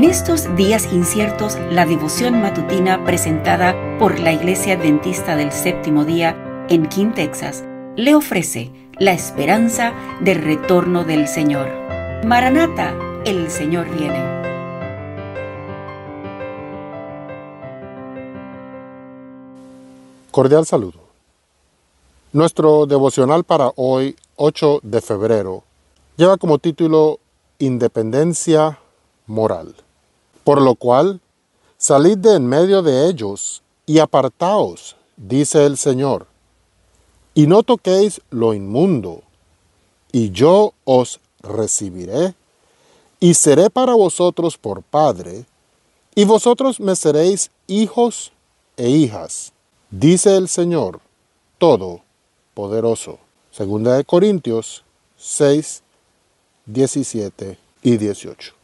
En estos días inciertos, la devoción matutina presentada por la Iglesia Adventista del Séptimo Día en King, Texas, le ofrece la esperanza del retorno del Señor. Maranata, el Señor viene. Cordial saludo. Nuestro devocional para hoy, 8 de febrero, lleva como título Independencia moral. Por lo cual, salid de en medio de ellos y apartaos, dice el Señor, y no toquéis lo inmundo, y yo os recibiré, y seré para vosotros por Padre, y vosotros me seréis hijos e hijas, dice el Señor Todopoderoso. Segunda de Corintios 6, 17 y 18.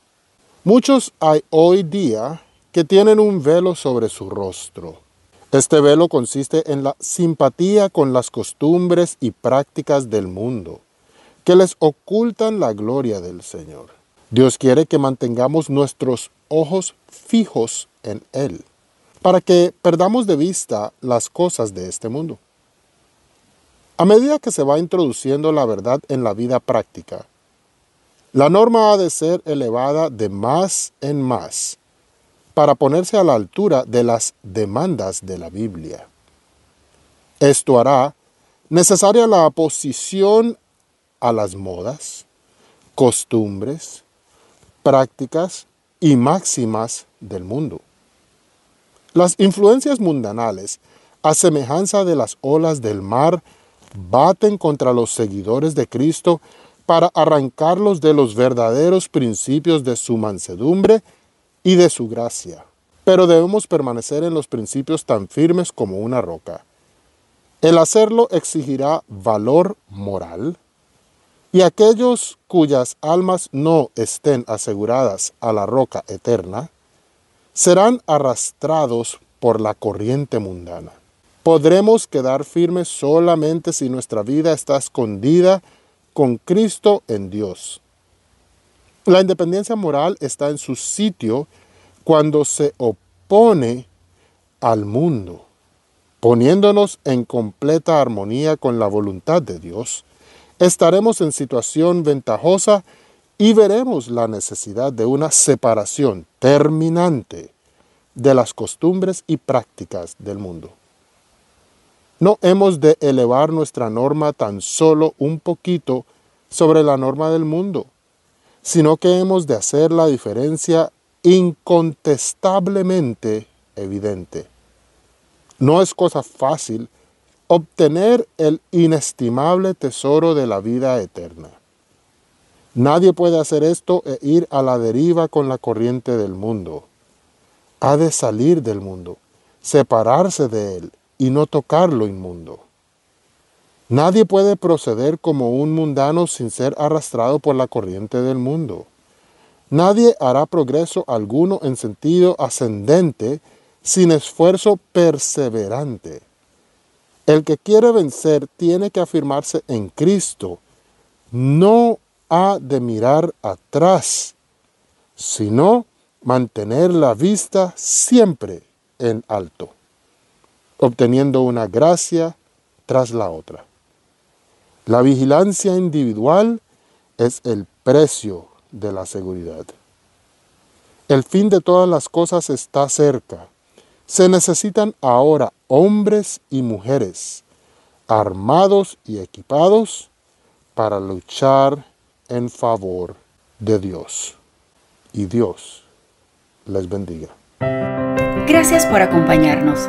Muchos hay hoy día que tienen un velo sobre su rostro. Este velo consiste en la simpatía con las costumbres y prácticas del mundo, que les ocultan la gloria del Señor. Dios quiere que mantengamos nuestros ojos fijos en Él, para que perdamos de vista las cosas de este mundo. A medida que se va introduciendo la verdad en la vida práctica, la norma ha de ser elevada de más en más para ponerse a la altura de las demandas de la Biblia. Esto hará necesaria la oposición a las modas, costumbres, prácticas y máximas del mundo. Las influencias mundanales, a semejanza de las olas del mar, baten contra los seguidores de Cristo para arrancarlos de los verdaderos principios de su mansedumbre y de su gracia. Pero debemos permanecer en los principios tan firmes como una roca. El hacerlo exigirá valor moral, y aquellos cuyas almas no estén aseguradas a la roca eterna, serán arrastrados por la corriente mundana. Podremos quedar firmes solamente si nuestra vida está escondida con Cristo en Dios. La independencia moral está en su sitio cuando se opone al mundo, poniéndonos en completa armonía con la voluntad de Dios. Estaremos en situación ventajosa y veremos la necesidad de una separación terminante de las costumbres y prácticas del mundo. No hemos de elevar nuestra norma tan solo un poquito sobre la norma del mundo, sino que hemos de hacer la diferencia incontestablemente evidente. No es cosa fácil obtener el inestimable tesoro de la vida eterna. Nadie puede hacer esto e ir a la deriva con la corriente del mundo. Ha de salir del mundo, separarse de él y no tocar lo inmundo. Nadie puede proceder como un mundano sin ser arrastrado por la corriente del mundo. Nadie hará progreso alguno en sentido ascendente sin esfuerzo perseverante. El que quiere vencer tiene que afirmarse en Cristo. No ha de mirar atrás, sino mantener la vista siempre en alto obteniendo una gracia tras la otra. La vigilancia individual es el precio de la seguridad. El fin de todas las cosas está cerca. Se necesitan ahora hombres y mujeres armados y equipados para luchar en favor de Dios. Y Dios les bendiga. Gracias por acompañarnos.